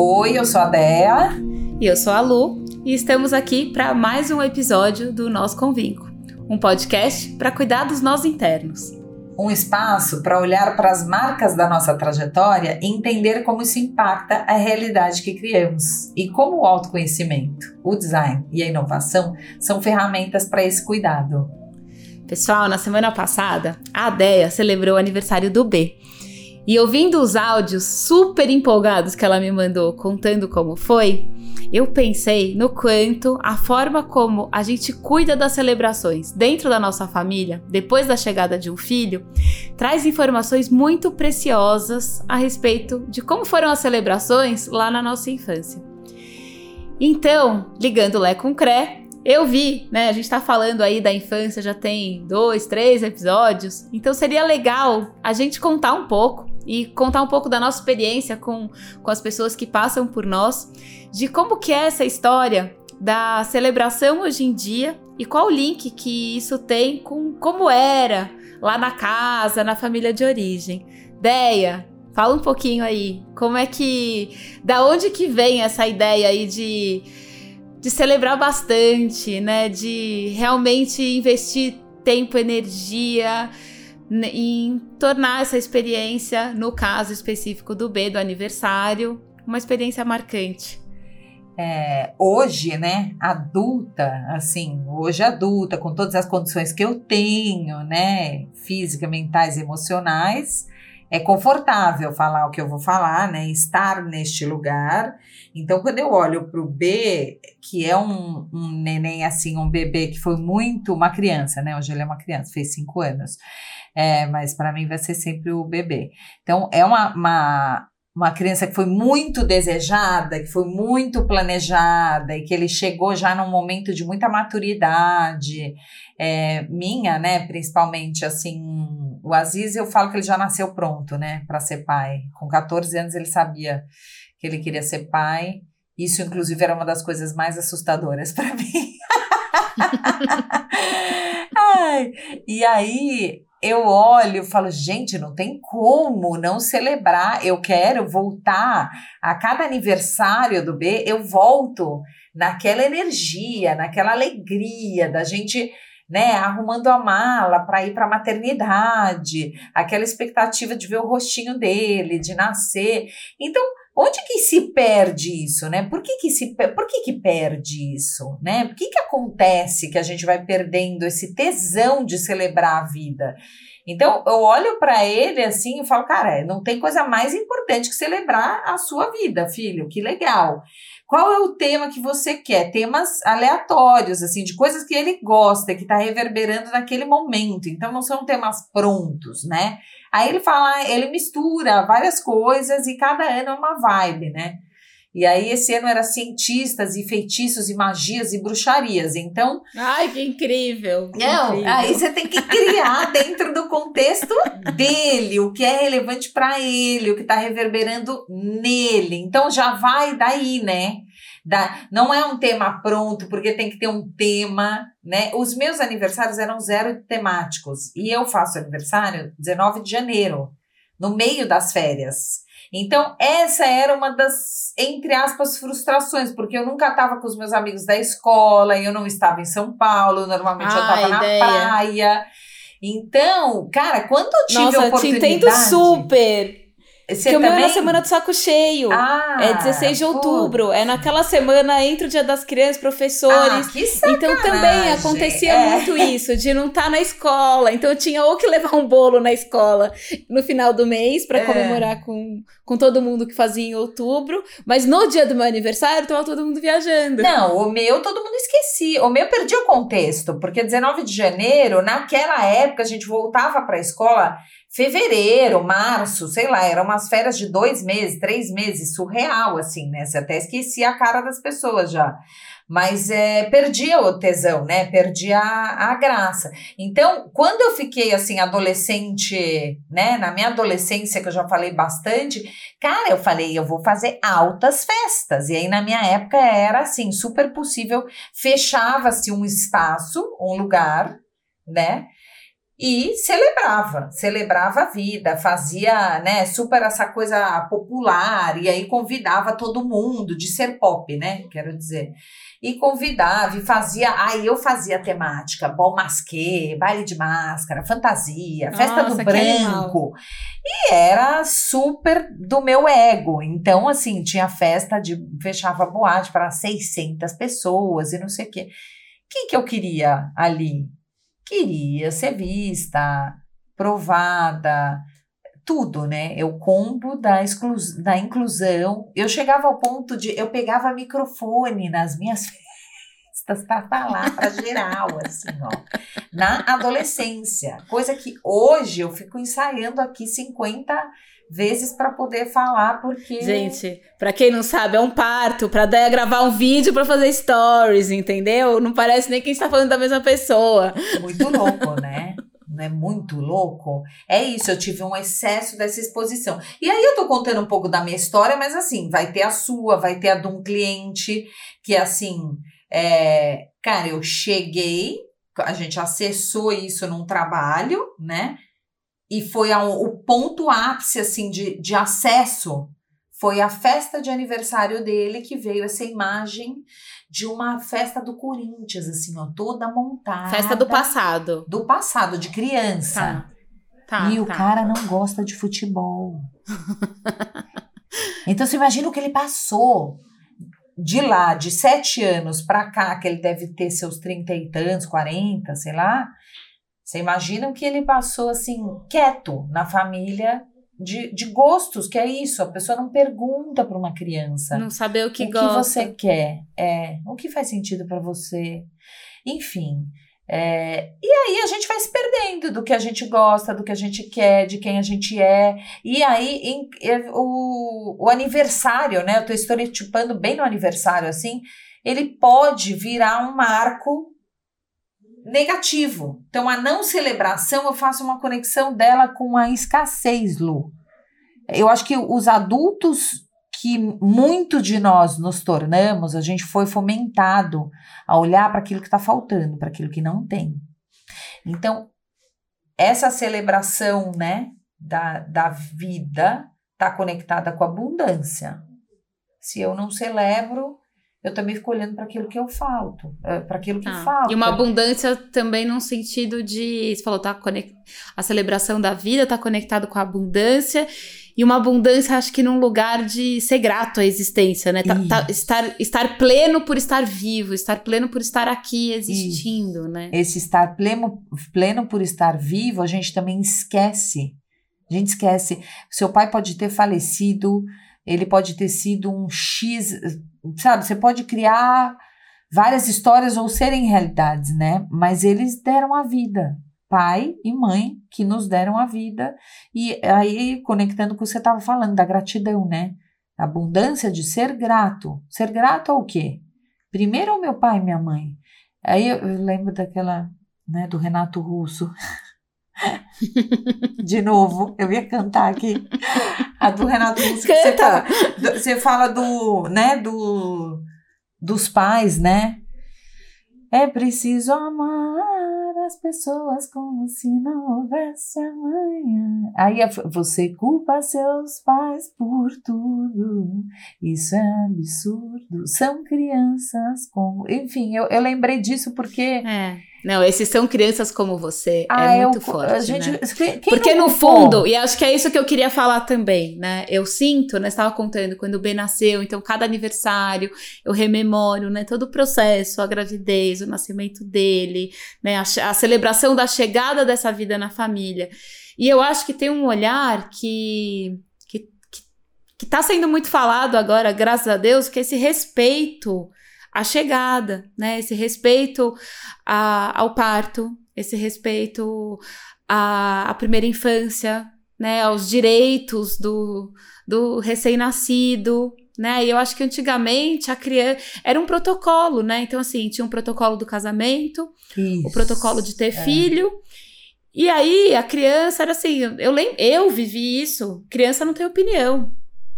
Oi, eu sou a Dea. E eu sou a Lu. E estamos aqui para mais um episódio do Nós Convinco um podcast para cuidar dos nós internos. Um espaço para olhar para as marcas da nossa trajetória e entender como isso impacta a realidade que criamos. E como o autoconhecimento, o design e a inovação são ferramentas para esse cuidado. Pessoal, na semana passada, a Adéia celebrou o aniversário do B. E ouvindo os áudios super empolgados que ela me mandou contando como foi, eu pensei no quanto a forma como a gente cuida das celebrações dentro da nossa família, depois da chegada de um filho, traz informações muito preciosas a respeito de como foram as celebrações lá na nossa infância. Então, ligando Lé com Cré, eu vi, né? A gente tá falando aí da infância, já tem dois, três episódios. Então seria legal a gente contar um pouco e contar um pouco da nossa experiência com, com as pessoas que passam por nós, de como que é essa história da celebração hoje em dia e qual o link que isso tem com como era lá na casa, na família de origem. Deia, fala um pouquinho aí, como é que, da onde que vem essa ideia aí de de celebrar bastante, né, de realmente investir tempo, energia, em tornar essa experiência, no caso específico do B, do aniversário, uma experiência marcante. É, hoje, né, adulta, assim, hoje adulta, com todas as condições que eu tenho, né, física, mentais, emocionais, é confortável falar o que eu vou falar, né, estar neste lugar. Então, quando eu olho para o B, que é um, um neném, assim, um bebê que foi muito uma criança, né, hoje ele é uma criança, fez cinco anos, é, mas para mim vai ser sempre o bebê. Então, é uma, uma, uma criança que foi muito desejada, que foi muito planejada e que ele chegou já num momento de muita maturidade, é, minha, né, principalmente, assim, o Aziz, eu falo que ele já nasceu pronto, né, para ser pai. Com 14 anos ele sabia que ele queria ser pai. Isso, inclusive, era uma das coisas mais assustadoras para mim. Ai, e aí eu olho e falo, gente, não tem como não celebrar. Eu quero voltar a cada aniversário do B, eu volto naquela energia, naquela alegria da gente, né, arrumando a mala para ir para a maternidade, aquela expectativa de ver o rostinho dele, de nascer. Então, Onde que se perde isso, né? Por que que se por que que perde isso, né? Por que que acontece que a gente vai perdendo esse tesão de celebrar a vida? Então, eu olho para ele assim e falo, cara, não tem coisa mais importante que celebrar a sua vida, filho. Que legal. Qual é o tema que você quer? Temas aleatórios, assim, de coisas que ele gosta, que está reverberando naquele momento. Então, não são temas prontos, né? Aí ele fala, ele mistura várias coisas e cada ano é uma vibe, né? E aí esse ano era cientistas e feitiços e magias e bruxarias. Então, ai, que incrível. Que não, incrível. aí você tem que criar dentro do contexto dele, o que é relevante para ele, o que está reverberando nele. Então já vai daí, né? Da, não é um tema pronto, porque tem que ter um tema, né? Os meus aniversários eram zero temáticos. E eu faço aniversário 19 de janeiro, no meio das férias. Então, essa era uma das, entre aspas, frustrações, porque eu nunca estava com os meus amigos da escola, eu não estava em São Paulo, normalmente eu estava na praia. Então, cara, quando eu tive Nossa, a oportunidade... te entendo super! Você que também? o meu é na semana do saco cheio. Ah, é 16 de outubro. Putz. É naquela semana entre o dia das crianças, professores. Ah, que então também acontecia é. muito isso, de não estar tá na escola. Então eu tinha ou que levar um bolo na escola no final do mês para é. comemorar com, com todo mundo que fazia em outubro. Mas no dia do meu aniversário, tava todo mundo viajando. Não, o meu todo mundo esquecia. O meu eu perdi o contexto, porque 19 de janeiro, naquela época, a gente voltava para a escola fevereiro, março, sei lá, eram umas férias de dois meses, três meses, surreal, assim, né? Você até esquecia a cara das pessoas já. Mas é, perdia o tesão, né? Perdia a, a graça. Então, quando eu fiquei assim, adolescente, né? Na minha adolescência, que eu já falei bastante, cara, eu falei, eu vou fazer altas festas. E aí, na minha época, era assim, super possível, fechava-se um espaço, um lugar, né? E celebrava, celebrava a vida, fazia, né, super essa coisa popular e aí convidava todo mundo de ser pop, né, quero dizer. E convidava e fazia, aí eu fazia temática, bom masquê, baile de máscara, fantasia, festa Nossa, do branco. E era super do meu ego. Então, assim, tinha festa de fechava boate para 600 pessoas e não sei o quê. O que que eu queria ali? Queria ser vista, provada, tudo, né? Eu combo da, exclu da inclusão. Eu chegava ao ponto de eu pegava microfone nas minhas festas para falar para geral, assim, ó, na adolescência, coisa que hoje eu fico ensaiando aqui 50 vezes para poder falar, porque. Gente, para quem não sabe, é um parto, pra Déia gravar um vídeo para fazer stories, entendeu? Não parece nem que a gente tá falando da mesma pessoa. Muito louco, né? Não é muito louco? É isso, eu tive um excesso dessa exposição. E aí eu tô contando um pouco da minha história, mas assim, vai ter a sua, vai ter a de um cliente, que assim, é, cara, eu cheguei, a gente acessou isso num trabalho, né? E foi ao, o ponto ápice assim de, de acesso. Foi a festa de aniversário dele que veio essa imagem de uma festa do Corinthians assim ó toda montada. Festa do passado. Do passado de criança. Tá. Tá, e tá. o cara não gosta de futebol. Então você imagina o que ele passou de lá, de sete anos para cá, que ele deve ter seus trinta e tantos, quarenta, sei lá, você imagina o que ele passou assim, quieto na família, de, de gostos, que é isso. A pessoa não pergunta para uma criança. Não saber o que o gosta. que você quer. É, o que faz sentido para você. Enfim. É, e aí a gente vai se perdendo do que a gente gosta, do que a gente quer, de quem a gente é. E aí em, é, o, o aniversário, né? Eu estou estereotipando bem no aniversário assim. Ele pode virar um marco negativo. Então, a não celebração, eu faço uma conexão dela com a escassez, Lu. Eu acho que os adultos que muito de nós nos tornamos, a gente foi fomentado a olhar para aquilo que está faltando, para aquilo que não tem. Então, essa celebração, né, da, da vida está conectada com a abundância. Se eu não celebro, eu também fico olhando para aquilo que eu falto, é, para aquilo que Ah, falta. E uma abundância também num sentido de. Você falou, tá conect... a celebração da vida tá conectado com a abundância. E uma abundância, acho que num lugar de ser grato à existência, né? Tá- tá- Isso. estar, estar pleno por estar vivo, estar pleno por estar aqui existindo, né? Esse estar pleno, pleno por estar vivo, a gente também esquece. A gente esquece. Seu pai pode ter falecido, ele pode ter sido um X, sabe? Você pode criar várias histórias ou serem realidades, né? Mas eles deram a vida. Pai e mãe que nos deram a vida. E aí, conectando com o que você estava falando, da gratidão, né? A abundância de ser grato. Ser grato ao quê? Primeiro ao meu pai e minha mãe. Aí eu, lembro daquela, né, do Renato Russo. De novo, eu ia cantar aqui. A do Renato Russo. que Você fala, do- você fala do, né, do, dos pais, né? É preciso amar as pessoas como se não houvesse amanhã. Aí você culpa seus pais por tudo. Isso é absurdo. São crianças como. Enfim, eu, eu lembrei disso porque. É. Não, esses são crianças como você. Ah, é eu- muito forte. a gente, né? Porque no fundo, e acho que é isso que eu queria falar também, né? Eu sinto, né? Estava contando quando o Ben nasceu, então cada aniversário eu rememoro, né? Todo o processo, a gravidez, o nascimento dele, né? A, a celebração da chegada dessa vida na família. E eu acho que tem um olhar que que, que, que tá sendo muito falado agora, graças a Deus, que é esse respeito à chegada, né? Esse respeito a- ao parto, esse respeito à, à primeira infância, né? Aos direitos do, do recém-nascido. Né? E eu acho que antigamente a criança era um protocolo, né? Então, assim, tinha um protocolo do casamento, o Isso. protocolo de ter é. filho. E aí a criança era assim, eu lem eu vivi isso. Criança não tem opinião.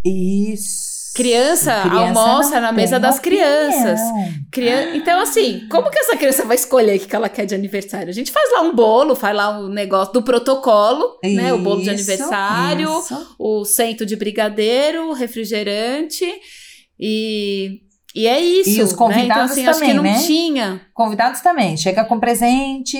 Isso. Criança, criança almoça na mesa das crianças. Crian... Então, assim, como que essa criança vai escolher o que ela quer de aniversário? A gente faz lá um bolo, faz lá um negócio do protocolo, isso, né? O bolo de aniversário, isso. o cento de brigadeiro, refrigerante e e é isso. E os convidados né? então, assim, também, acho que não né? tinha. Convidados também. Chega com presente.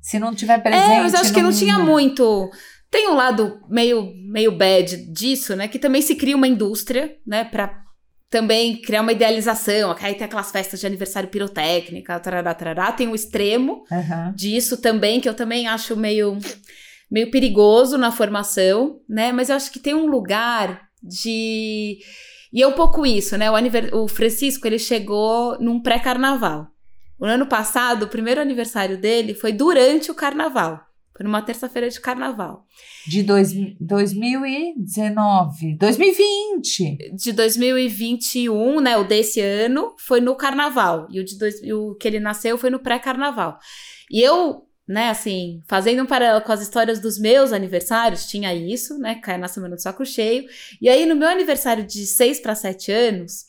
Se não tiver presente. É, mas acho não... que não tinha muito. Tem um lado meio, meio bad disso, né? Que também se cria uma indústria, né? Pra também criar uma idealização. Aí tem aquelas festas de aniversário pirotécnica, tarará, tarará. Tem o extremo uhum. disso também, que eu também acho meio, meio perigoso na formação, né? Mas eu acho que tem um lugar de e é um pouco isso, né? O, aniver... o Francisco, ele chegou num pré-carnaval. O ano passado, o primeiro aniversário dele foi durante o carnaval. Foi numa terça-feira de carnaval. De dois, 2019. 2020! De 2021, né? O desse ano foi no carnaval. E o, de dois, o que ele nasceu foi no pré-carnaval. E eu né, assim, fazendo um paralelo com as histórias dos meus aniversários, tinha isso, né, cair na semana do saco cheio. E aí, no meu aniversário de 6 para 7 anos,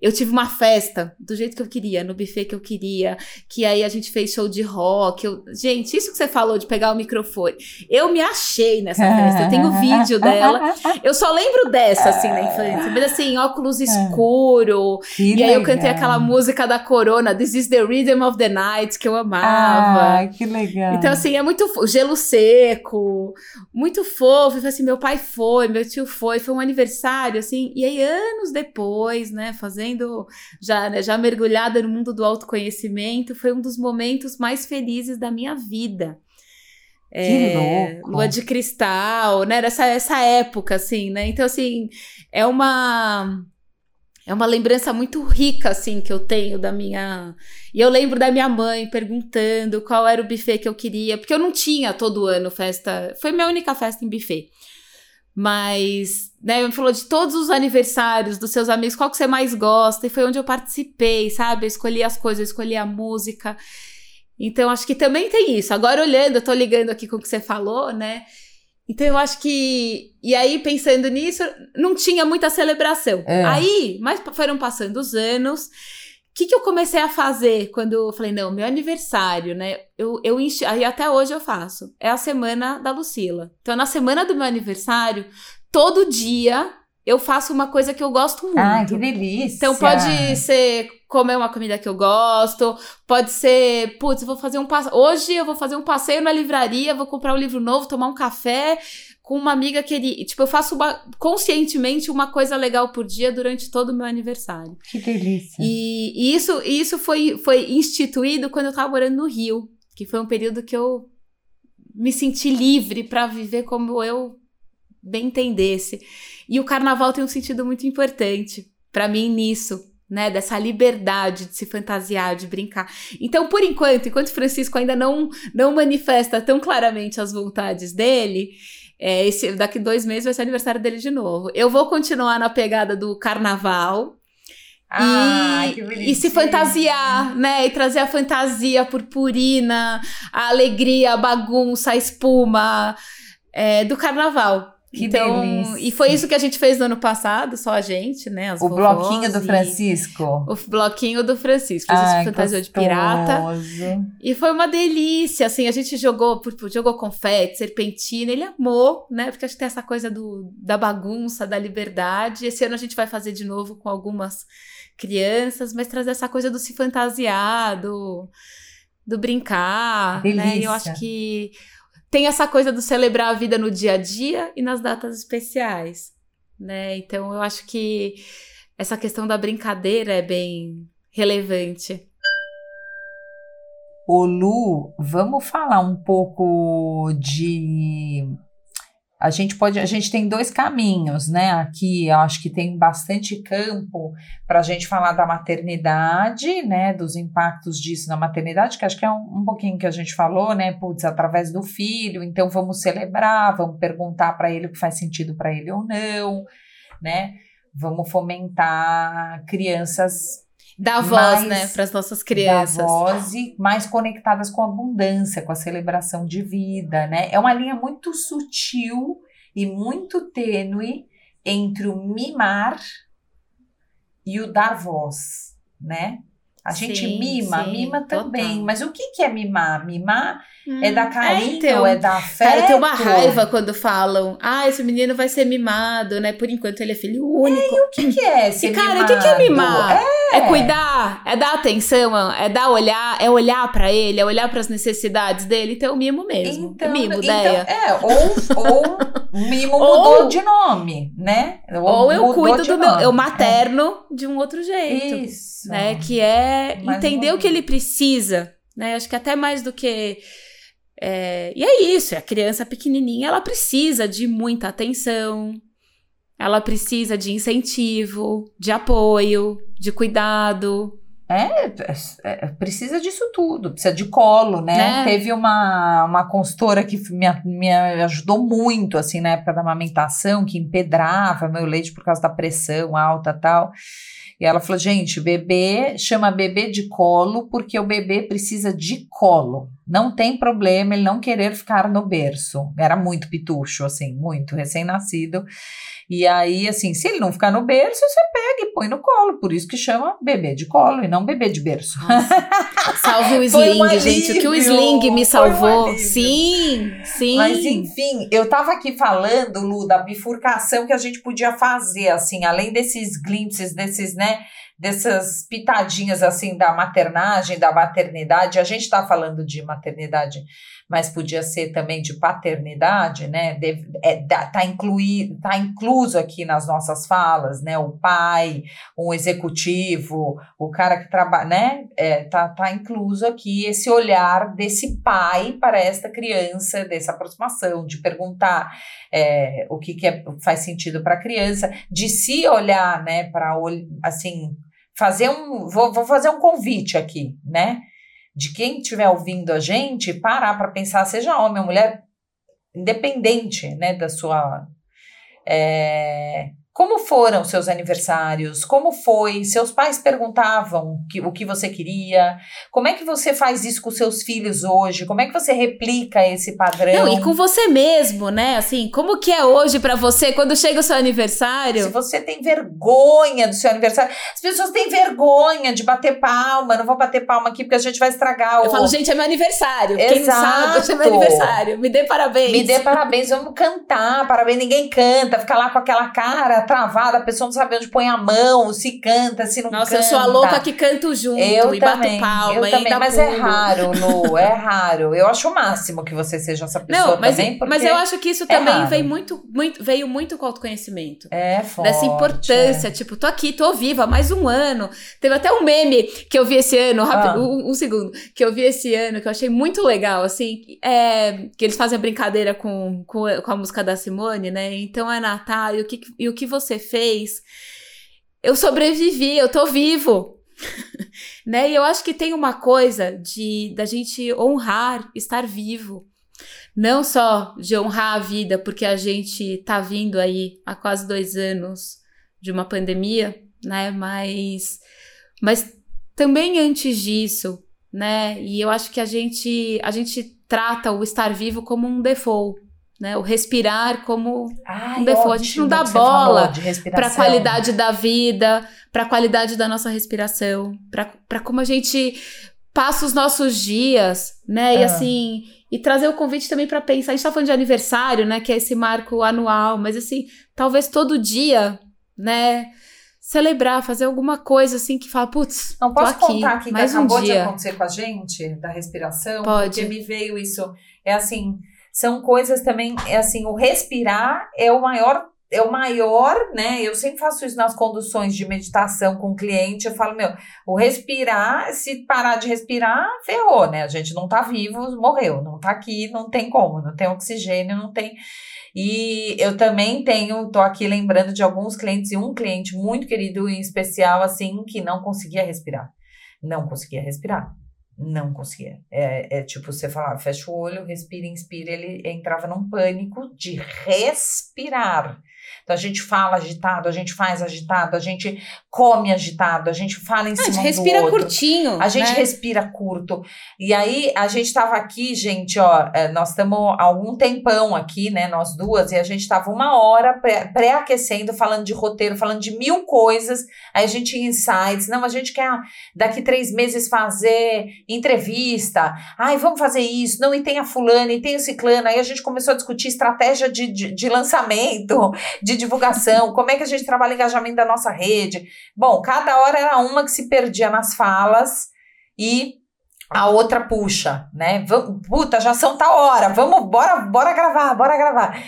eu tive uma festa do jeito que eu queria, no buffet que eu queria, que aí a gente fez show de rock. Eu... Gente, isso que você falou de pegar o microfone. Eu me achei nessa festa. Eu tenho vídeo dela. Eu só lembro dessa, assim, na infância. Mas assim, óculos escuro. Que e aí eu cantei aquela música da Corona, This is the Rhythm of the Night, que eu amava. Ah, que legal. Então, assim, é muito gelo seco, muito fofo. Eu assim, meu pai foi, meu tio foi, foi um aniversário, assim. E aí, anos depois, né, fazendo fazendo, já, né, já mergulhada no mundo do autoconhecimento, foi um dos momentos mais felizes da minha vida. É, Lua de cristal, né? Essa, essa época, assim, né? Então, assim, é uma. É uma lembrança muito rica, assim, que eu tenho da minha. E eu lembro da minha mãe perguntando qual era o buffet que eu queria, porque eu não tinha todo ano festa. Foi minha única festa em buffet. Mas, né, me falou de todos os aniversários dos seus amigos, qual que você mais gosta? E foi onde eu participei, sabe? Eu escolhi as coisas, eu escolhi a música. Então, acho que também tem isso. Agora, olhando, eu tô ligando aqui com o que você falou, né? Então, eu acho que. E aí, pensando nisso, não tinha muita celebração. É. Aí, mas foram passando os anos que, que eu comecei a fazer quando eu falei, não, meu aniversário, né? Eu, eu enchi, aí até hoje eu faço. É a semana da Lucila. Então, na semana do meu aniversário, todo dia eu faço uma coisa que eu gosto muito. Ah, que delícia! Então pode ser comer uma comida que eu gosto, pode ser, putz, eu vou fazer um passeio. Hoje eu vou fazer um passeio na livraria, vou comprar um livro novo, tomar um café com uma amiga que ele, tipo, eu faço uma, conscientemente uma coisa legal por dia durante todo o meu aniversário. Que delícia. E, e isso, isso foi, foi instituído quando eu tava morando no Rio, que foi um período que eu me senti livre para viver como eu bem entendesse. E o carnaval tem um sentido muito importante para mim nisso, né, dessa liberdade de se fantasiar, de brincar. Então, por enquanto, enquanto Francisco ainda não não manifesta tão claramente as vontades dele, é, esse, daqui dois meses vai ser aniversário dele de novo. Eu vou continuar na pegada do carnaval. Ah, e, e, se fantasiar, né? E trazer a fantasia purpurina, a alegria, a bagunça, a espuma é, do carnaval. Que então, delícia. E foi isso que a gente fez no ano passado, só a gente, né? o bloquinho do Francisco. O bloquinho do Francisco. A gente fantasiou de pirata. E foi uma delícia, assim, a gente jogou, jogou confete, serpentina, ele amou, né? Porque acho que tem essa coisa do, da bagunça, da liberdade. Esse ano a gente vai fazer de novo com algumas crianças, mas trazer essa coisa do se fantasiar, do, do brincar, delícia. né? E eu acho que tem essa coisa do celebrar a vida no dia a dia e nas datas especiais, né? Então eu acho que essa questão da brincadeira é bem relevante. Ô Lu, vamos falar um pouco de a gente pode, a gente tem dois caminhos, né? Aqui eu acho que tem bastante campo para a gente falar da maternidade, né? Dos impactos disso na maternidade, que acho que é um, um pouquinho que a gente falou, né? Putz, através do filho, então vamos celebrar, vamos perguntar para ele o que faz sentido para ele ou não, né? Vamos fomentar crianças Dar voz, mais, né, para as nossas crianças. Dar voz e mais conectadas com a abundância, com a celebração de vida, né? É uma linha muito sutil e muito tênue entre o mimar e o dar voz, né? A gente Sim, mima, sim, mima também. total. Mas o que, que é mimar? Mimar é Hum, dar carinho, então. é dar afeto. Cara, eu tenho uma raiva quando falam, ah, esse menino vai ser mimado, né? Por enquanto ele é filho único. O que, que é ser E, cara, o que, que é mimado? mimar? É. cuidar, é dar atenção, é dar olhar, é olhar pra ele, é olhar pras necessidades dele. Então, o mimo mesmo. Então, mimo, então, ideia. É, ou, ou mimo Ou- mudou de nome, né? Ou eu mudou cuido do meu, nome. eu materno de um outro jeito. Isso. né? Que é Mas entender o que ele precisa, né? Acho que até mais do que. é, E é isso, a criança pequenininha, ela precisa de muita atenção, ela precisa de incentivo, de apoio, de cuidado. É, é, precisa disso tudo, precisa de colo, né? Né? Teve uma, uma consultora que me, me ajudou muito, assim, na época da amamentação, que empedrava meu leite por causa da pressão alta e tal. E ela falou, gente, bebê chama bebê de colo porque o bebê precisa de colo. Não tem problema ele não querer ficar no berço. Era muito pitucho, assim, muito recém-nascido. E aí, assim, se ele não ficar no berço, você pega e põe no colo. Por isso que chama bebê de colo e não bebê de berço. Salve o Foi um sling, gente. O que o sling me um salvou. alívio. sim, sim. Mas enfim, eu tava aqui falando, Lu, da bifurcação que a gente podia fazer, assim, além desses glimpses, desses, né, dessas pitadinhas, assim, da maternagem, da maternidade. A gente tá falando de maternidade, mas podia ser também de paternidade, né? Deve, é, tá, incluí, tá incluso aqui nas nossas falas, né? O pai, um executivo, o cara que trabalha, né? É, tá, tá incluso aqui esse olhar desse pai para esta criança, dessa aproximação, de perguntar é, o que, que é- faz sentido para a criança, de se olhar, né? Para assim fazer um, vou, vou fazer um convite aqui, né? De quem estiver ouvindo a gente, parar para pensar, seja homem ou mulher, independente, né, da sua é, como foram seus aniversários? Como foi? Seus pais perguntavam que, o que você queria? Como é que você faz isso com seus filhos hoje? Como é que você replica esse padrão? Não, e com você mesmo, né? Assim, como que é hoje pra você quando chega o seu aniversário? Se você tem vergonha do seu aniversário, as pessoas têm vergonha de bater palma. Não vou bater palma aqui porque a gente vai estragar o. Eu falo, gente, é meu aniversário. Quem Exato. sabe, hoje é meu aniversário. Me dê parabéns. Me dê parabéns, vamos cantar, parabéns, ninguém canta, fica lá com aquela cara travada, a pessoa não sabe onde põe a mão, se canta, se não Nossa, canta. eu sou a louca que canto junto Eu e também, bato palma eu também, mas pulo. é raro, Lu, é raro. Eu acho o máximo que você seja essa pessoa Não, mas, também, porque mas eu acho que isso é também raro. veio muito, muito, veio muito com o autoconhecimento. é forte. Dessa importância, tipo, tô aqui, tô viva há mais um ano. Teve até um meme que eu vi esse ano, rápido, Ah. um, um segundo, que eu vi esse ano, que eu achei muito legal, assim, é, que eles fazem a brincadeira com, com, com a música da Simone, né? Então é Natal, e o que, e o que você fez? Eu sobrevivi, eu tô vivo. né? E eu acho que tem uma coisa de da gente honrar estar vivo. Não só de honrar a vida, porque a gente tá vindo aí há quase dois anos de uma pandemia, né? Mas, mas também antes disso, né? E eu acho que a gente, a gente trata o estar vivo como um default, né? O respirar como Ai, um default. A gente não ótimo dá bola de para a qualidade da vida, para a qualidade da nossa respiração, para como a gente passa os nossos dias, né? E Ah. assim, e trazer o convite também para pensar. A gente tá falando de aniversário, né? Que é esse marco anual, mas assim, talvez todo dia, né? Celebrar, fazer alguma coisa assim que fala, putz, Não posso aqui, contar aqui mais que um acabou de dia. acontecer com a gente, da respiração? Pode. Porque me veio isso. É assim, são coisas também, é assim, o respirar é o maior, é o maior, né? Eu sempre faço isso nas conduções de meditação com cliente, eu falo, meu, o respirar, se parar de respirar, ferrou, né? A gente não tá vivo, morreu, não tá aqui, não tem como, não tem oxigênio, não tem. E eu também tenho, tô aqui lembrando de alguns clientes e um cliente muito querido em especial, assim, que não conseguia respirar. Não conseguia respirar. Não conseguia. É, é tipo, você falava, fecha o olho, respira, inspira. Ele entrava num pânico de respirar. Então a gente fala agitado, a gente faz agitado, a gente come agitado, a gente fala em ah, cima do outro. A gente respira curtinho. A gente né? respira curto. E aí a gente estava aqui, gente, ó, é, nós estamos há algum tempão aqui, né, nós duas, e a gente estava uma hora pré-aquecendo, falando de roteiro, falando de mil coisas. Aí a gente tinha insights. Não, a gente quer daqui três meses fazer entrevista. Ai, vamos fazer isso. Não, e tem a fulana, e tem o ciclano. Aí a gente começou a discutir estratégia de, de, de lançamento de divulgação, como é que a gente trabalha o engajamento da nossa rede. Bom, cada hora era uma que se perdia nas falas e a outra puxa, né? Puta, já são tal hora, vamos, bora, bora gravar, bora gravar.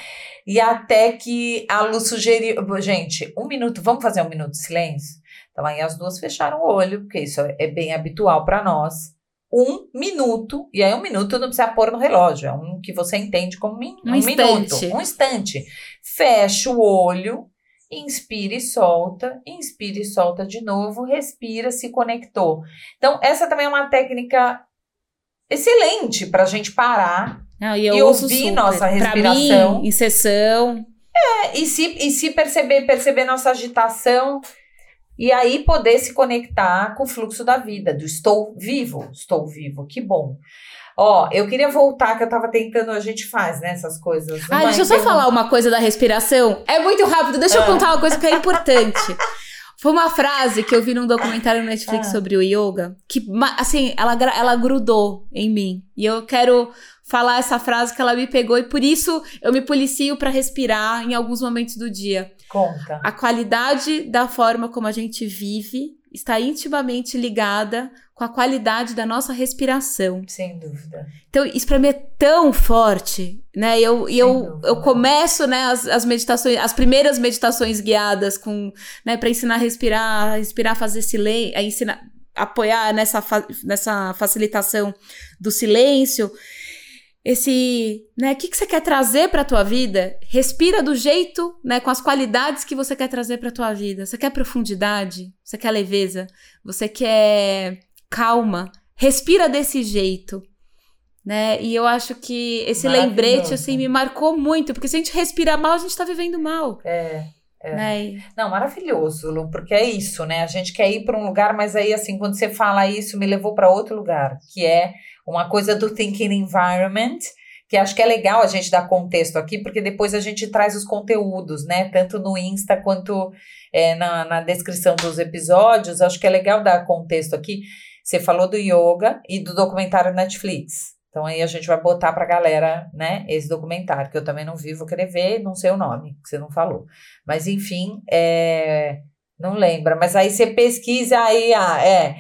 E até que a Lu sugeriu, gente, um minuto, vamos fazer um minuto de silêncio? Então aí as duas fecharam o olho, porque isso é bem habitual para nós um minuto, e aí um minuto não precisa pôr no relógio, é um que você entende como um, um, um minuto, um instante. Fecha o olho, inspira e solta, inspira e solta de novo, respira, se conectou. Então, essa também é uma técnica excelente para a gente parar não, e, e ouvir super. nossa respiração. Pra mim, em sessão. É, e se, e se perceber, perceber nossa agitação e aí poder se conectar com o fluxo da vida, do estou vivo, estou vivo, que bom. Ó, eu queria voltar, que eu tava tentando, a gente faz, né, essas coisas. Ah, deixa eu só falar uma coisa da respiração. É muito rápido, deixa eu ah. contar uma coisa que é importante. Foi uma frase que eu vi num documentário no Netflix ah. sobre o yoga, que, assim, ela, ela grudou em mim. E eu quero falar essa frase que ela me pegou, e por isso eu me policio para respirar em alguns momentos do dia. Conta. A qualidade da forma como a gente vive está intimamente ligada com a qualidade da nossa respiração. Sem dúvida. Então, isso para mim é tão forte, né? Eu, eu, eu começo, né, as, as meditações, as primeiras meditações guiadas com, né, para ensinar a respirar, respirar, fazer silêncio, a ensinar, apoiar nessa, nessa facilitação do silêncio esse, né, o que, que você quer trazer para a tua vida? Respira do jeito, né, com as qualidades que você quer trazer para a tua vida. Você quer profundidade? Você quer leveza? Você quer calma? Respira desse jeito. Né? E eu acho que esse lembrete assim me marcou muito, porque se a gente respira mal, a gente está vivendo mal. É. É. Né? Não, maravilhoso, Lu, porque é isso, né? A gente quer ir para um lugar, mas aí, assim, quando você fala isso, me levou para outro lugar, que é uma coisa do thinking environment, que acho que é legal a gente dar contexto aqui, porque depois a gente traz os conteúdos, né? Tanto no Insta quanto é, na, na descrição dos episódios. Acho que é legal dar contexto aqui. Você falou do yoga e do documentário Netflix. Então aí a gente vai botar pra galera, né, esse documentário, que eu também não vi, vou querer ver, não sei o nome, que você não falou. Mas enfim, é, não lembra, mas aí você pesquisa aí, ah, é.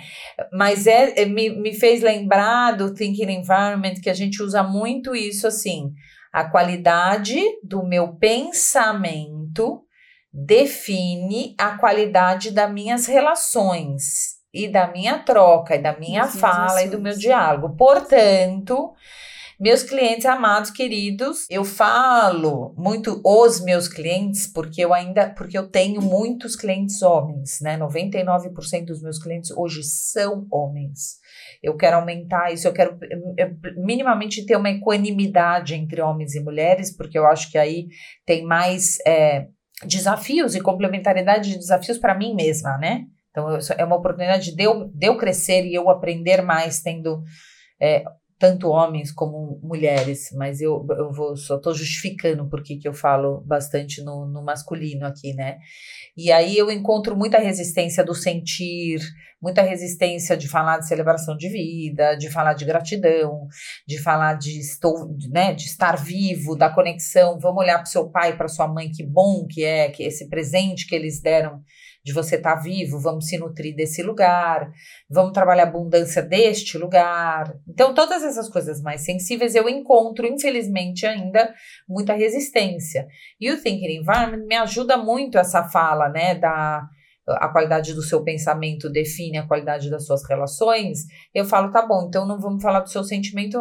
Mas é, é, me, me fez lembrar do Thinking Environment, que a gente usa muito isso assim. A qualidade do meu pensamento define a qualidade das minhas relações e da minha troca, e da minha fala e do meu diálogo. Portanto, meus clientes amados, queridos, eu falo muito os meus clientes, porque eu ainda, porque eu tenho muitos clientes homens, né? 99% dos meus clientes hoje são homens. Eu quero aumentar isso, eu quero minimamente ter uma equanimidade entre homens e mulheres, porque eu acho que aí tem mais é, desafios e complementariedade de desafios para mim mesma, né? Então, é uma oportunidade de eu, de eu crescer e eu aprender mais, tendo é, tanto homens como mulheres, mas eu, eu vou, só estou justificando porque que eu falo bastante no, no masculino aqui, né? E aí eu encontro muita resistência do sentir, muita resistência de falar de celebração de vida, de falar de gratidão, de falar de estou, né, de estar vivo, da conexão. Vamos olhar para seu pai, para sua mãe, que bom que é, que esse presente que eles deram de você estar tá vivo, vamos se nutrir desse lugar, vamos trabalhar a abundância deste lugar. Então, todas essas coisas mais sensíveis eu encontro, infelizmente, ainda muita resistência. E o Thinking Environment me ajuda muito essa fala, né, da a qualidade do seu pensamento define a qualidade das suas relações. Eu falo, tá bom, então não vamos falar do seu sentimento,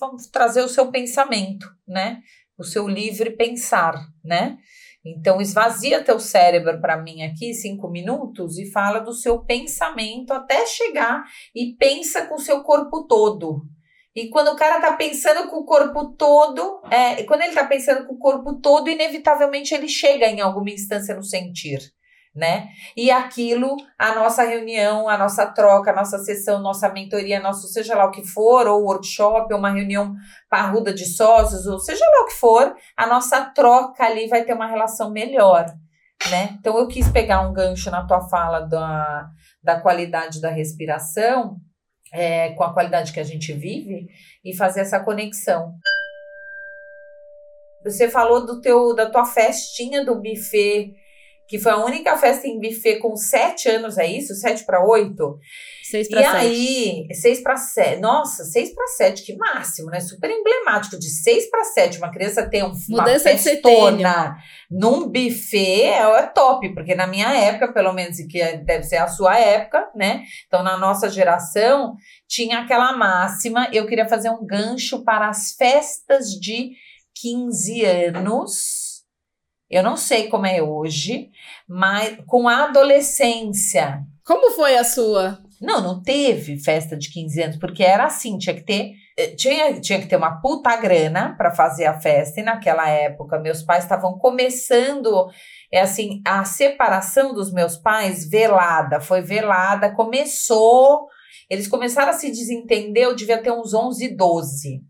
vamos trazer o seu pensamento, né? O seu livre pensar, né? Então, esvazia teu cérebro para mim aqui, cinco minutos, e fala do seu pensamento até chegar e pensa com o seu corpo todo. E quando o cara tá pensando com o corpo todo, é, quando ele tá pensando com o corpo todo, inevitavelmente ele chega em alguma instância no sentir né? E aquilo, a nossa reunião, a nossa troca, a nossa sessão, nossa mentoria, nosso seja lá o que for, ou workshop, ou uma reunião parruda de sócios, ou seja lá o que for, a nossa troca ali vai ter uma relação melhor, né? Então eu quis pegar um gancho na tua fala da, da qualidade da respiração, é, com a qualidade que a gente vive, e fazer essa conexão. Você falou do teu da tua festinha do buffet que foi a única festa em buffet com sete anos, é isso? Sete para oito? Seis para sete. E aí, seis para sete. Nossa, seis para sete, que máximo, né? Super emblemático. De seis para sete, uma criança ter um, Mudança uma festona num buffet é, é top, porque na minha época, pelo menos, que é, deve ser a sua época, né? Então, na nossa geração, tinha aquela máxima. Eu queria fazer um gancho para as festas de 15 anos eu não sei como é hoje, mas com a adolescência. Como foi a sua? Não, não teve festa de 15 anos, porque era assim, tinha que ter eh, tinha, tinha que ter uma puta grana para fazer a festa, e naquela época meus pais estavam começando, é assim, a separação dos meus pais velada, foi velada, começou, eles começaram a se desentender, eu devia ter uns 11, 12.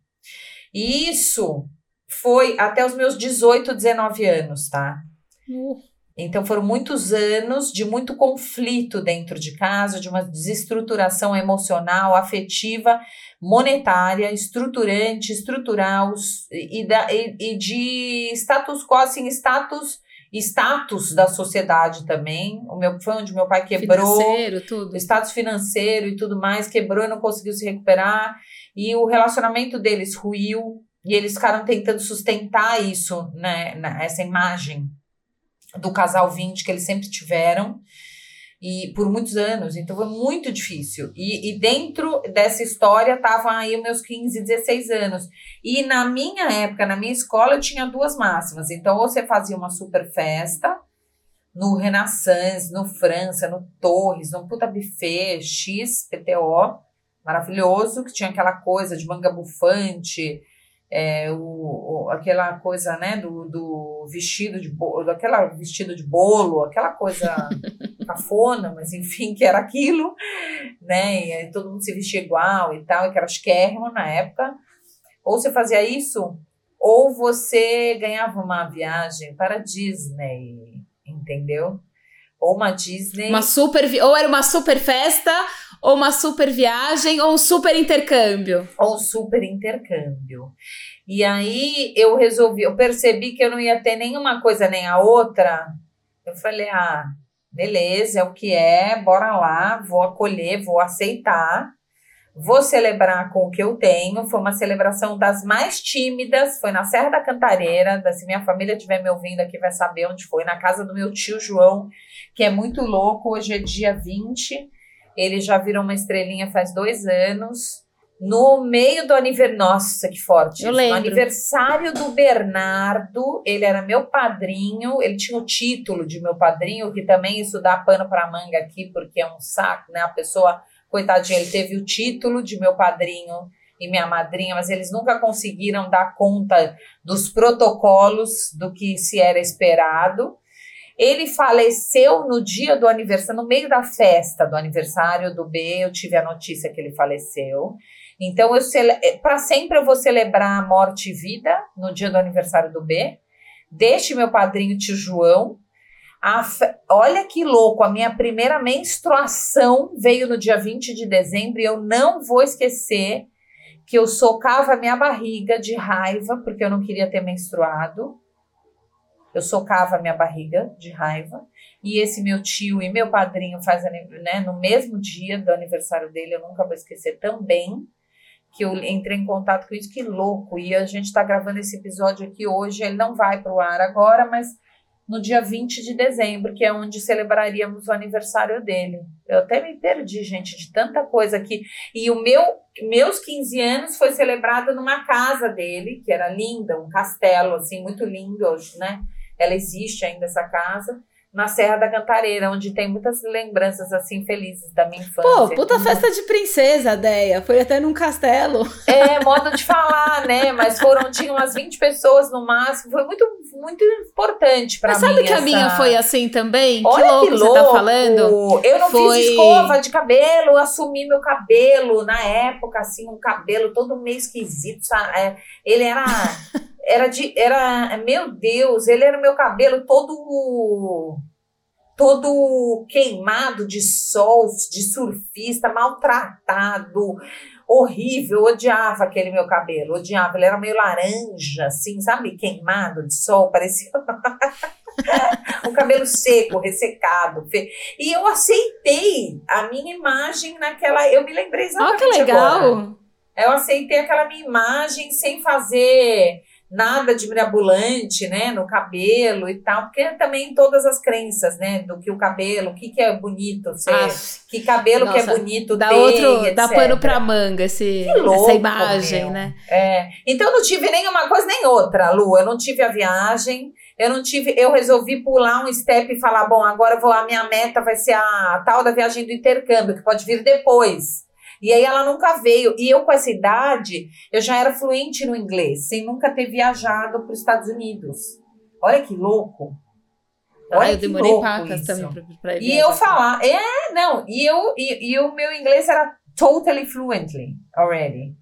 E isso foi até os meus 18, 19 anos, tá? Uh. Então foram muitos anos de muito conflito dentro de casa, de uma desestruturação emocional, afetiva, monetária, estruturante, estrutural e, da, e, e de status quo, assim, status status da sociedade também. O meu foi onde meu pai quebrou. Financeiro, tudo. Status financeiro e tudo mais, quebrou e não conseguiu se recuperar. E o relacionamento deles ruiu. E eles ficaram tentando sustentar isso, né, essa imagem do casal 20 que eles sempre tiveram e por muitos anos, então foi muito difícil. E, e dentro dessa história estavam aí meus 15, 16 anos. E na minha época, na minha escola, eu tinha duas máximas. Então, ou você fazia uma super festa no Renaissance, no França, no Torres, no puta buffet X, PTO, maravilhoso, que tinha aquela coisa de manga bufante, é, o, o, aquela coisa, né, do, do vestido de bolo, aquela vestido de bolo, aquela coisa cafona, mas enfim, que era aquilo, né, e todo mundo se vestia igual e tal, e que era chiquérrimo na época. Ou você fazia isso, ou você ganhava uma viagem para Disney, entendeu? Ou uma Disney. Uma super, ou era uma super festa, ou uma super viagem, ou um super intercâmbio. Ou um super intercâmbio. E aí eu resolvi, eu percebi que eu não ia ter nenhuma coisa nem a outra. Eu falei, ah, beleza, é o que é, bora lá, vou acolher, vou aceitar. Vou celebrar com o que eu tenho. Foi uma celebração das mais tímidas. Foi na Serra da Cantareira. Se minha família estiver me ouvindo aqui, vai saber onde foi. Na casa do meu tio João, que é muito louco. Hoje é dia 20. Ele já virou uma estrelinha faz dois anos. No meio do aniversário. Nossa, que forte! Eu lembro. No aniversário do Bernardo, ele era meu padrinho. Ele tinha o título de meu padrinho, que também isso dá pano para manga aqui, porque é um saco, né? A pessoa, coitadinha, ele teve o título de meu padrinho e minha madrinha, mas eles nunca conseguiram dar conta dos protocolos do que se era esperado. Ele faleceu no dia do aniversário, no meio da festa do aniversário do B, eu tive a notícia que ele faleceu. Então, eu eh, para sempre eu vou celebrar a morte e vida no dia do aniversário do B. Deste meu padrinho tio João. A, olha que louco, a minha primeira menstruação veio no dia 20 de dezembro e eu não vou esquecer que eu socava minha barriga de raiva porque eu não queria ter menstruado. Eu socava minha barriga de raiva. E esse meu tio e meu padrinho faz né, no mesmo dia do aniversário dele, eu nunca vou esquecer também que eu entrei em contato com isso, que louco. E a gente está gravando esse episódio aqui hoje, ele não vai para o ar agora, mas no dia 20 de dezembro, que é onde celebraríamos o aniversário dele. Eu até me perdi, gente, de tanta coisa aqui. E o meu meus 15 anos foi celebrado numa casa dele, que era linda, um castelo assim muito lindo, né? Ela existe ainda essa casa na Serra da Cantareira, onde tem muitas lembranças assim felizes da minha infância. Pô, puta festa de princesa, Deia. Foi até num castelo. É, modo de falar, né? Mas foram, tinha umas 20 pessoas no máximo. Foi muito, muito importante pra Mas mim. sabe que essa... a minha foi assim também? Olha que louco, que você tá falando? Eu não Foi- fiz escova de cabelo, assumi meu cabelo na época, assim, um cabelo todo meio esquisito. sabe? É, Ele era. Era de. Era. Meu Deus, ele era o meu cabelo todo. Todo queimado de sol, de surfista, maltratado, horrível. Eu odiava aquele meu cabelo, odiava. Ele era meio laranja, assim, sabe? Queimado de sol, parecia um cabelo seco, ressecado. E eu aceitei a minha imagem naquela. Eu me lembrei exatamente que legal. agora. Eu aceitei aquela minha imagem sem fazer nada de mirabolante, né, no cabelo e tal, porque também todas as crenças, né, do que o cabelo, o que, que é bonito ser, Ah, que cabelo que nossa, é bonito dá ter, outro, dá etc. pano pra manga esse, Que louco, essa imagem, meu. né? É, então eu não tive nenhuma coisa nem outra, Lu. Eu não tive a viagem, eu não tive, eu resolvi pular um step e falar, bom, agora eu vou, a minha meta vai ser a tal da viagem do intercâmbio, que pode vir depois. E aí ela nunca veio. E eu com essa idade, eu já era fluente no inglês, sem nunca ter viajado para os Estados Unidos. Olha que louco. Ah, Olha eu que demorei louco pacas isso. também pra, pra E eu falar, é, não, e eu e, e o meu inglês era totally fluently already.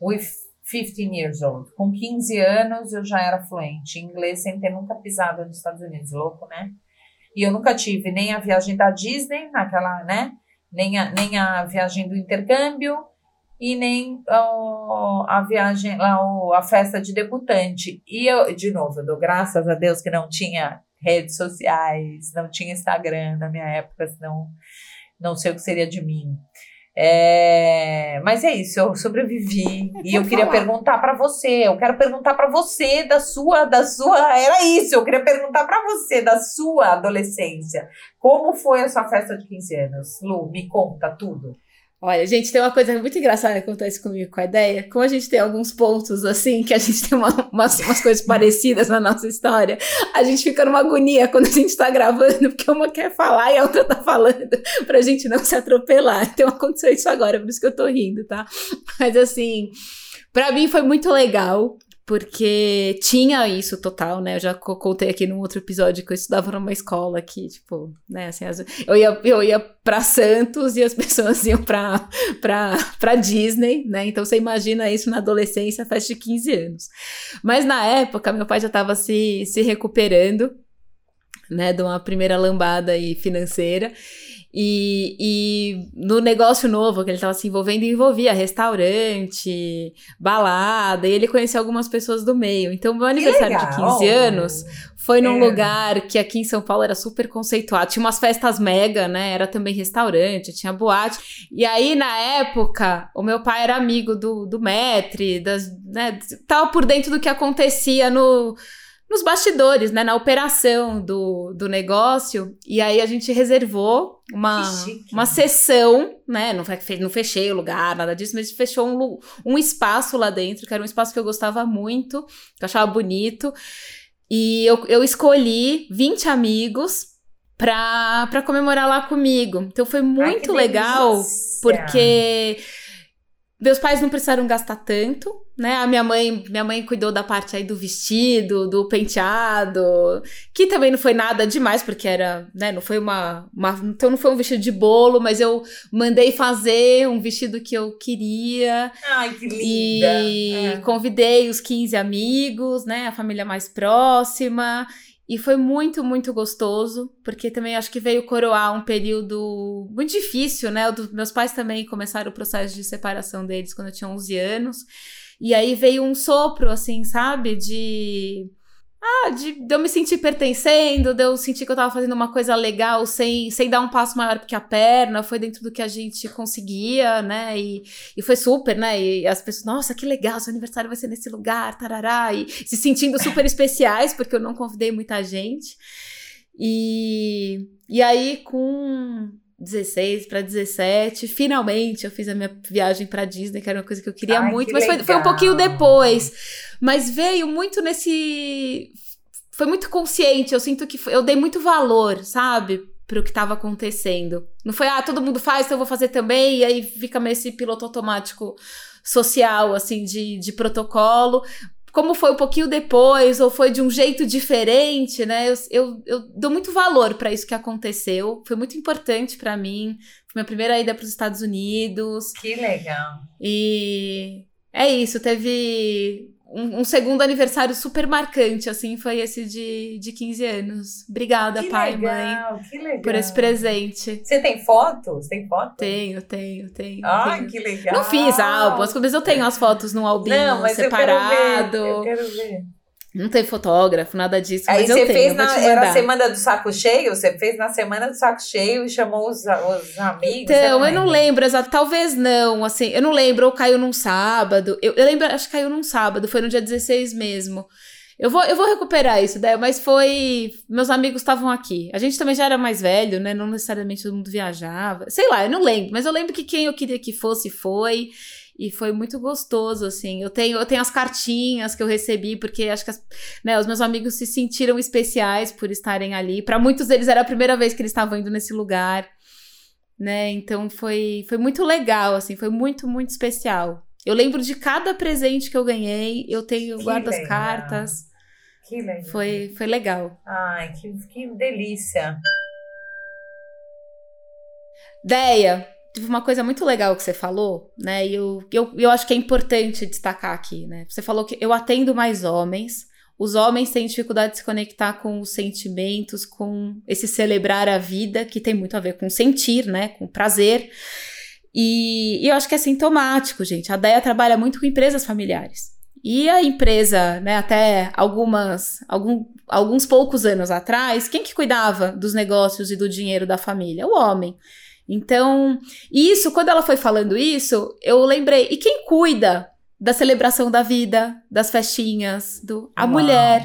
With 15 years old. Com 15 anos eu já era fluente em inglês sem ter nunca pisado nos Estados Unidos, louco, né? E eu nunca tive nem a viagem da Disney, naquela, né? Nem a, nem a viagem do intercâmbio e nem a viagem, lá, a festa de debutante. E eu, de novo, eu dou graças a Deus que não tinha redes sociais, não tinha Instagram na minha época, senão não sei o que seria de mim. É, mas é isso, eu sobrevivi e eu queria falar. perguntar para você. Eu quero perguntar para você da sua, da sua. Era isso. Eu queria perguntar para você da sua adolescência. Como foi a sua festa de 15 anos? Lu, me conta tudo. Olha, gente, tem uma coisa muito engraçada que acontece comigo com a ideia. Como a gente tem alguns pontos, assim, que a gente tem uma- umas, umas coisas parecidas na nossa história, a gente fica numa agonia quando a gente tá gravando, porque uma quer falar e a outra tá falando, pra gente não se atropelar. Então aconteceu isso agora, por isso que eu tô rindo, tá? Mas assim, pra mim foi muito legal. Porque tinha isso total, né? Eu já co- contei aqui num outro episódio que eu estudava numa escola que, tipo, né, assim, as- eu ia, eu ia pra Santos e as pessoas iam pra Disney, né? Então você imagina isso na adolescência, festa de 15 anos. Mas na época, meu pai já tava se, se recuperando, né, de uma primeira lambada aí financeira. E, e no negócio novo que ele estava se envolvendo, envolvia restaurante, balada, e ele conheceu algumas pessoas do meio. Então, meu aniversário de 15 anos foi num É. lugar que aqui em São Paulo era super conceituado. Tinha umas festas mega, né? Era também restaurante, tinha boate. E aí, na época, o meu pai era amigo do, do Metre, das, né? Tava por dentro do que acontecia no nos bastidores, né, na operação do, do negócio, e aí a gente reservou uma, uma sessão, né, não, não fechei o lugar, nada disso, mas a gente fechou um, um espaço lá dentro, que era um espaço que eu gostava muito, que eu achava bonito, e eu, eu escolhi 20 amigos pra, pra comemorar lá comigo. Então foi muito legal, delícia. porque meus pais não precisaram gastar tanto, né? A minha mãe, minha mãe cuidou da parte aí do vestido, do penteado, que também não foi nada demais, porque era, né, não foi uma, uma então não foi um vestido de bolo, mas eu mandei fazer um vestido que eu queria Ai, que linda. e É. convidei os 15 amigos, né, a família mais próxima, e foi muito, muito gostoso, porque também acho que veio coroar um período muito difícil, né? Do- meus pais também começaram o processo de separação deles quando eu tinha 11 anos. E aí veio um sopro, assim, sabe? De. Ah, de, de eu me sentir pertencendo, de eu sentir que eu tava fazendo uma coisa legal sem, sem dar um passo maior que a perna, foi dentro do que a gente conseguia, né? E, e foi super, né? E as pessoas, nossa, que legal, seu aniversário vai ser nesse lugar, tarará, e se sentindo super especiais, porque eu não convidei muita gente. E, e aí, com 16 para 17, finalmente eu fiz a minha viagem para Disney, que era uma coisa que eu queria Ai, muito, que mas foi, foi um pouquinho depois. Mas veio muito nesse. foi muito consciente. Eu sinto que foi, eu dei muito valor, sabe? Pro que estava acontecendo. Não foi, ah, todo mundo faz, então eu vou fazer também, e aí fica meio esse piloto automático social, assim, de, de protocolo como foi um pouquinho depois, ou foi de um jeito diferente, né? Eu, eu, eu dou muito valor para isso que aconteceu. Foi muito importante para mim. Foi minha primeira ida para os Estados Unidos. Que legal. E é isso, teve um, um, segundo aniversário super marcante, assim, foi esse de, de 15 anos. Obrigada, que pai legal, mãe, que legal. por esse presente. Você tem fotos? Tem foto? Tenho, tenho, tenho. Ai, tenho. que legal. Não fiz álbuns, mas eu tenho as fotos num albinho Não, mas separado. Eu quero ver, eu quero ver. Não tem fotógrafo, nada disso. Aí mas você eu tenho, fez vou na era a semana do saco cheio? Você fez na semana do saco cheio e chamou os, os amigos? Então, eu não lembro exato, talvez não, assim, eu não lembro, ou caiu num sábado. Eu, eu lembro, acho que caiu num sábado, foi no dia 16 mesmo. Eu vou, eu vou recuperar isso, né? Mas foi. Meus amigos estavam aqui. A gente também já era mais velho, né? Não necessariamente todo mundo viajava. Sei lá, eu não lembro, mas eu lembro que quem eu queria que fosse foi. E foi muito gostoso, assim. Eu tenho, eu tenho as cartinhas que eu recebi, porque acho que as- né, os meus amigos se sentiram especiais por estarem ali. Para muitos deles era a primeira vez que eles estavam indo nesse lugar, né? Então foi, foi muito legal, assim, foi muito, muito especial. Eu lembro de cada presente que eu ganhei, eu tenho Que guardo as cartas. Que legal. Foi, foi legal. Ai, que, que delícia. Deia, teve uma coisa muito legal que você falou, né? E eu, eu, eu acho que é importante destacar aqui, né? Você falou que eu atendo mais homens. Os homens têm dificuldade de se conectar com os sentimentos, com esse celebrar a vida, que tem muito a ver com sentir, né? Com prazer. E, e eu acho que é sintomático, gente. A Deia trabalha muito com empresas familiares. E a empresa, né, até algumas, algum, alguns poucos anos atrás, quem que cuidava dos negócios e do dinheiro da família? O homem. Então, isso, quando ela foi falando isso, eu lembrei, e quem cuida da celebração da vida, das festinhas, do a Uau, mulher.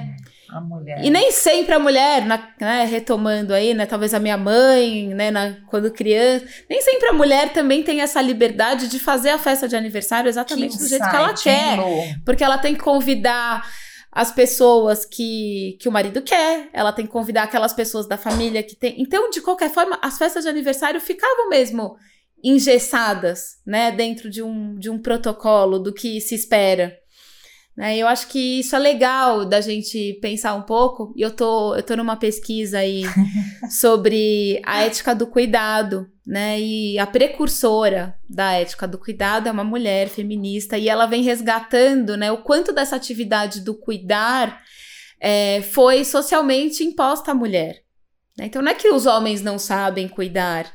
A mulher. E nem sempre a mulher, na- né, retomando aí, né, talvez a minha mãe, né, na- quando criança, nem sempre a mulher também tem essa liberdade de fazer a festa de aniversário exatamente do jeito que ela quer. Porque ela tem que convidar as pessoas que, que o marido quer, ela tem que convidar aquelas pessoas da família que tem. Então, de qualquer forma, as festas de aniversário ficavam mesmo engessadas, né, dentro de um, de um protocolo do que se espera. Né? Eu acho que isso é legal da gente pensar um pouco. E eu tô, eu tô numa pesquisa aí sobre a ética do cuidado, né? E a precursora da ética do cuidado é uma mulher feminista e ela vem resgatando, né? O quanto dessa atividade do cuidar é, foi socialmente imposta à mulher. né? Então não é que os homens não sabem cuidar,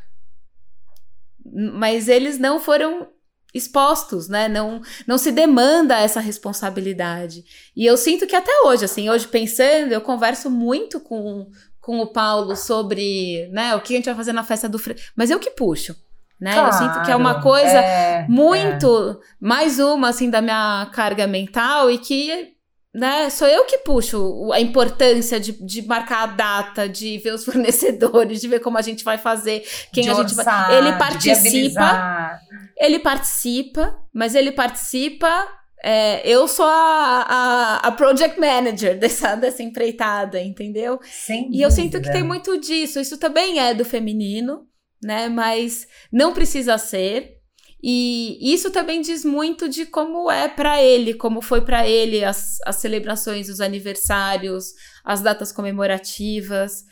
mas eles não foram expostos, né? Não, não se demanda essa responsabilidade. E eu sinto que até hoje, assim, hoje pensando, eu converso muito com, com o Paulo sobre, né, o que a gente vai fazer na festa do Fre... Mas eu que puxo, né? eu sinto que é uma Claro, coisa é, muito, mais uma, assim, da minha carga mental e que, né, sou eu que puxo a importância de, de marcar a data, de ver os fornecedores, de ver como a gente vai fazer, quem de a gente vai... orçar, Ele de participa, ele participa, mas ele participa. É, eu sou a, a, a project manager dessa, dessa empreitada, entendeu? Sem E eu sinto que tem muito disso. Isso também é do feminino, né? Mas não precisa ser. E isso também diz muito de como é pra ele, como foi pra ele as, as celebrações, os aniversários, as datas comemorativas.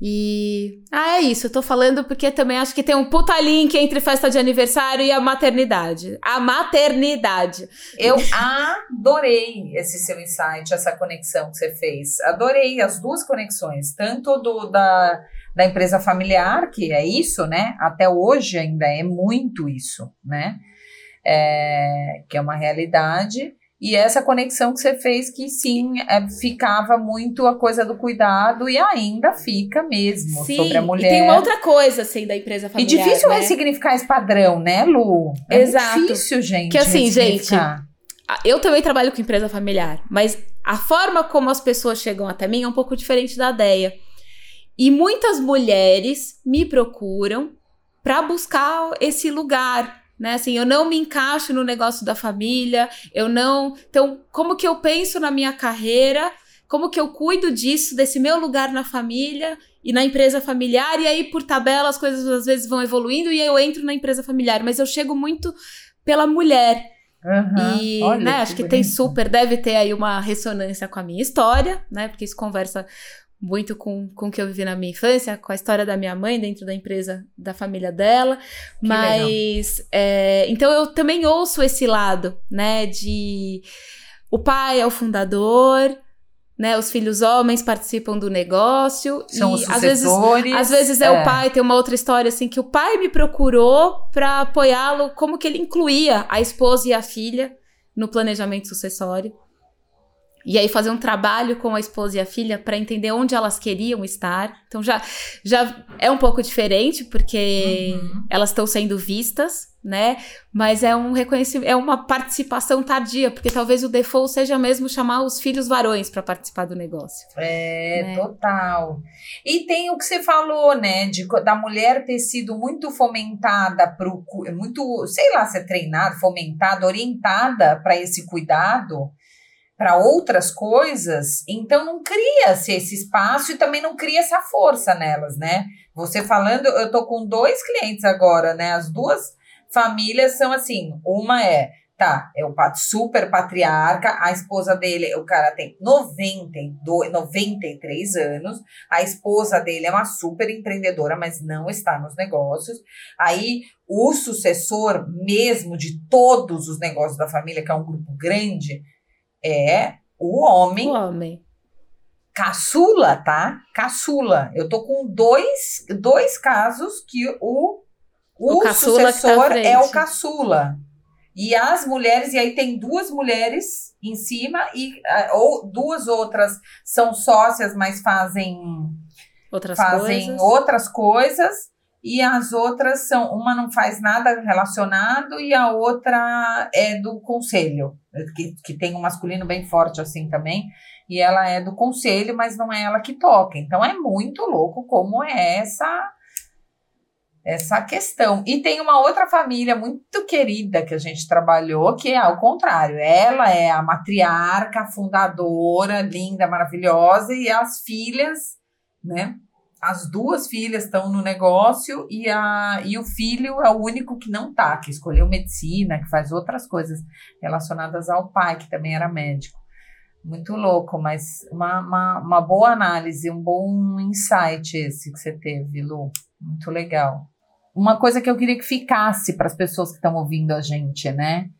E. Ah, é isso. Eu tô falando porque também acho que tem um puta link entre festa de aniversário e a maternidade. A maternidade. Eu adorei esse seu insight, essa conexão que você fez. Adorei as duas conexões, tanto do da, da empresa familiar, que é isso, né? Até hoje ainda é muito isso, né? É, que é uma realidade. E essa conexão que você fez, que sim, é, ficava muito a coisa do cuidado e ainda fica mesmo sobre a mulher. E tem uma outra coisa, assim, da empresa E familiar. difícil né? ressignificar esse padrão, né, Lu? É Exato. difícil, gente. Que assim. Ah, Eu também trabalho com empresa familiar, mas a forma como as pessoas chegam até mim é um pouco diferente da ideia. E muitas mulheres me procuram para buscar esse lugar, né? Assim, eu não me encaixo no negócio da família, eu não. Então, como que eu penso na minha carreira como que eu cuido disso, desse meu lugar na família e na empresa familiar, e aí por tabela as coisas às vezes vão evoluindo e eu entro na empresa familiar, mas eu chego muito pela mulher. Uhum. E, Olha, né, que acho que tem bonito. super, deve ter aí uma ressonância com a minha história, né? Porque isso conversa muito com, com o que eu vivi na minha infância, com a história da minha mãe dentro da empresa da família dela. Que Mas é, então eu também ouço esse lado, né? De o pai é o fundador, né? Os filhos homens participam do negócio. São e os às vezes às vezes é, o pai, tem uma outra história assim que o pai me procurou para apoiá-lo, como que ele incluía a esposa e a filha no planejamento sucessório. E aí fazer um trabalho com a esposa e a filha para entender onde elas queriam estar. Então já já é um pouco diferente porque Uhum. elas estão sendo vistas, né? Mas é um reconhecimento, é uma participação tardia, porque talvez o default seja mesmo chamar os filhos varões para participar do negócio. É, né? total. E tem o que você falou, né, de, da mulher ter sido muito fomentada pro, cu- muito, sei lá, ser treinada, fomentada, orientada para esse cuidado, para outras coisas, então não cria-se esse espaço e também não cria essa força nelas, né? Você falando, eu tô com dois clientes agora, né? As duas famílias são assim, uma é Tá, é o super patriarca, a esposa dele, o cara tem 92, 93 anos, a esposa dele é uma super empreendedora, mas não está nos negócios. Aí, o sucessor mesmo de todos os negócios da família, que é um grupo grande, é o homem O homem. caçula, tá? Caçula. Eu tô com dois, dois casos que o, o, O tá sucessor é o caçula. E as mulheres, e aí tem duas mulheres em cima, e ah, ou duas outras são sócias, mas fazem, Outras fazem coisas. outras coisas. E as outras são, uma não faz nada relacionado e a outra é do conselho, que, que tem um masculino bem forte assim também. E ela é do conselho, mas não é ela que toca. Então é muito louco como é essa essa questão. E tem uma outra família muito querida que a gente trabalhou, que é ao contrário. Ela é a matriarca, fundadora, linda, maravilhosa, e as filhas, né? As duas filhas estão no negócio e, a, e o filho é o único que não tá, que escolheu medicina, que faz outras coisas relacionadas ao pai, que também era médico. Muito louco, mas uma, uma, uma boa análise, um bom insight esse que você teve, Lu. Muito legal. Uma coisa que eu queria que ficasse para as pessoas que estão ouvindo a gente, né?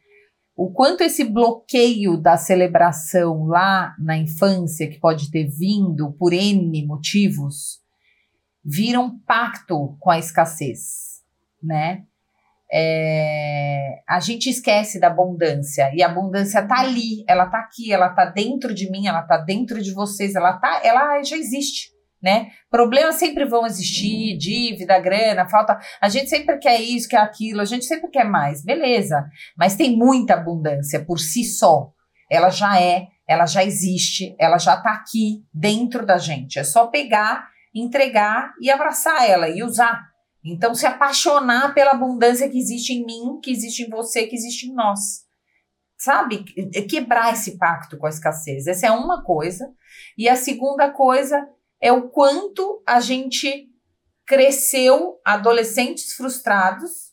O quanto esse bloqueio da celebração lá na infância, que pode ter vindo por N motivos, vira um pacto com a escassez, né? É, a gente esquece da abundância e a abundância tá ali, ela tá aqui, ela tá dentro de mim, ela tá dentro de vocês, ela tá, ela já existe, né? Problemas sempre vão existir, dívida, grana, falta. A gente sempre quer isso, quer aquilo, a gente sempre quer mais, beleza? Mas tem muita abundância por si só. Ela já é, ela já existe, ela já tá aqui dentro da gente. É só pegar, entregar e abraçar ela e usar. Então, se apaixonar pela abundância que existe em mim, que existe em você, que existe em nós. Sabe? Quebrar esse pacto com a escassez. Essa é uma coisa. E a segunda coisa é o quanto a gente cresceu adolescentes frustrados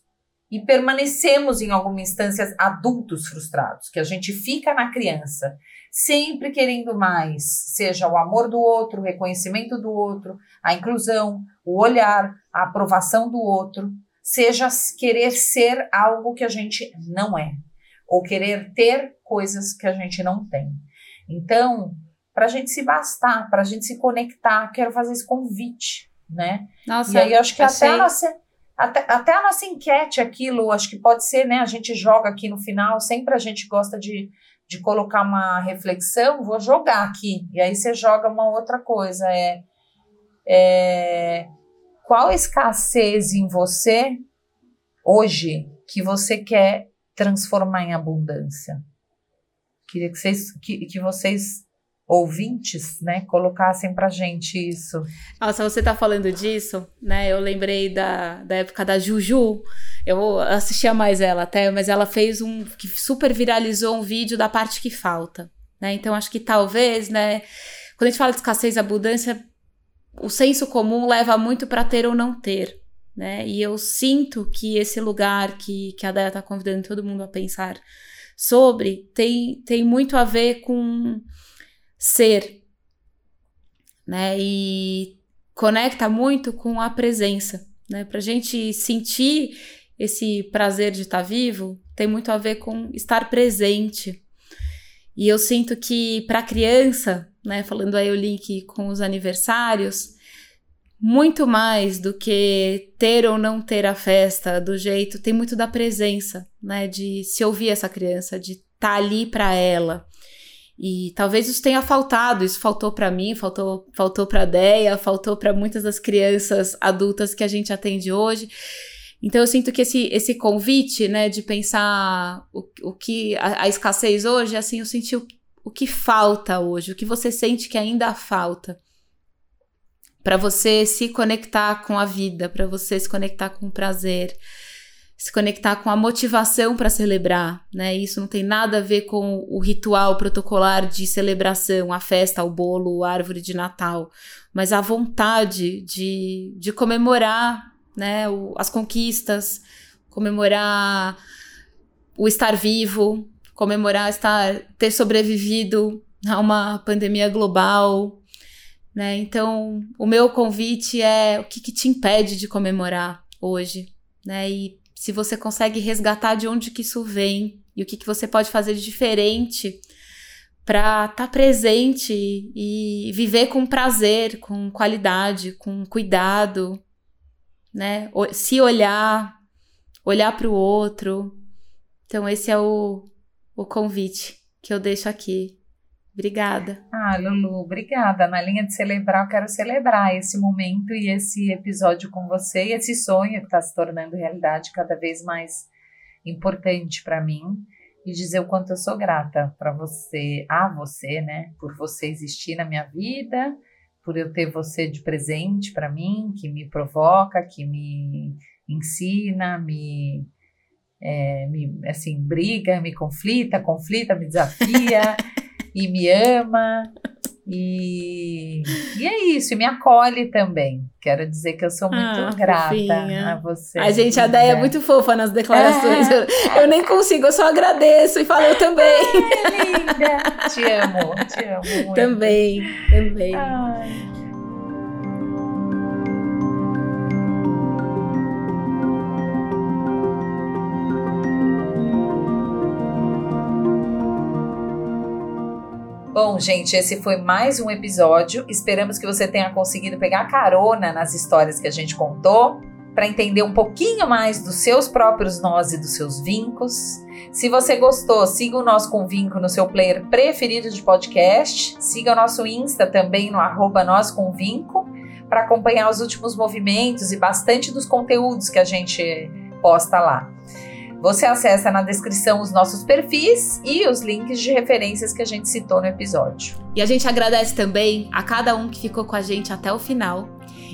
e permanecemos em alguma instância adultos frustrados, que a gente fica na criança, sempre querendo mais, seja o amor do outro, o reconhecimento do outro, a inclusão, o olhar, a aprovação do outro, seja querer ser algo que a gente não é, ou querer ter coisas que a gente não tem. Então, para a gente se bastar, para a gente se conectar, quero fazer esse convite, né? Nossa, e aí eu acho que até a, nossa, até, até a nossa enquete, aquilo, acho que pode ser, né? A gente joga aqui no final, sempre a gente gosta de, de colocar uma reflexão, vou jogar aqui. E aí você joga uma outra coisa. É, é qual escassez em você hoje que você quer transformar em abundância? Queria que vocês, que, que vocês ouvintes, né, colocassem pra gente isso. Nossa, você tá falando disso, né? Eu lembrei da, da época da Juju. Eu assistia mais ela até, mas ela fez um que super viralizou um vídeo da parte que falta, né? Então acho que talvez, né, quando a gente fala de escassez e abundância, o senso comum leva muito para ter ou não ter. Né? E eu sinto que esse lugar que, que a Daya está convidando todo mundo a pensar sobre tem, tem muito a ver com ser, né? E conecta muito com a presença, né? Para gente sentir esse prazer de estar tá vivo, tem muito a ver com estar presente. E eu sinto que para criança, né, falando aí o link com os aniversários, muito mais do que ter ou não ter a festa do jeito, tem muito da presença, né, de se ouvir essa criança, de estar tá ali para ela. E talvez isso tenha faltado, isso faltou para mim, faltou faltou para Deia, faltou para muitas das crianças adultas que a gente atende hoje. Então eu sinto que esse, esse convite, né, de pensar o, o que a, a escassez hoje, assim, eu senti o, o que falta hoje, o que você sente que ainda falta para você se conectar com a vida, para você se conectar com o prazer, se conectar com a motivação para celebrar, né? Isso não tem nada a ver com o ritual protocolar de celebração, a festa, o bolo, a árvore de Natal, mas a vontade de, de comemorar né? O, as conquistas, comemorar o estar vivo, comemorar estar ter sobrevivido a uma pandemia global, né? Então, o meu convite é o que, que te impede de comemorar hoje, né? E se você consegue resgatar de onde que isso vem e o que, que você pode fazer de diferente para estar tá presente e viver com prazer, com qualidade, com cuidado, né? Se olhar, olhar para o outro. Então, esse é o, o convite que eu deixo aqui. Obrigada. Ah, Lulu, obrigada. Na linha de celebrar, eu quero celebrar esse momento e esse episódio com você e esse sonho que está se tornando realidade cada vez mais importante para mim e dizer o quanto eu sou grata para você, a você, né, por você existir na minha vida por eu ter você de presente para mim, que me provoca, que me ensina, me, é, me assim briga, me conflita, conflita, me desafia e me ama. E, e é isso, e me acolhe também. Quero dizer que eu sou muito ah, grata fofinha. a você. A gente, a Déia é muito fofa nas declarações. É. Eu, eu, nem consigo, eu só agradeço e falo eu também. Ai, linda! te amo, te amo. Muito. Também, também. Ai. Gente, esse foi mais um episódio. Esperamos que você tenha conseguido pegar carona nas histórias que a gente contou para entender um pouquinho mais dos seus próprios nós e dos seus vincos. Se você gostou, siga o nosso Convinco no seu player preferido de podcast. Siga o nosso Insta também no arroba nós para acompanhar os últimos movimentos e bastante dos conteúdos que a gente posta lá. Você acessa na descrição os nossos perfis e os links de referências que a gente citou no episódio. E a gente agradece também a cada um que ficou com a gente até o final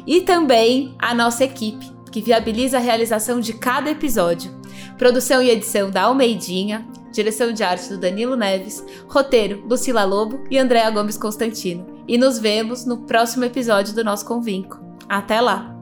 e também a nossa equipe, que viabiliza a realização de cada episódio. Produção e edição da Almeidinha, direção de arte do Danilo Neves, roteiro Lucila Lobo e Andréa Gomes Constantino. E nos vemos no próximo episódio do nosso Convinco. Até lá!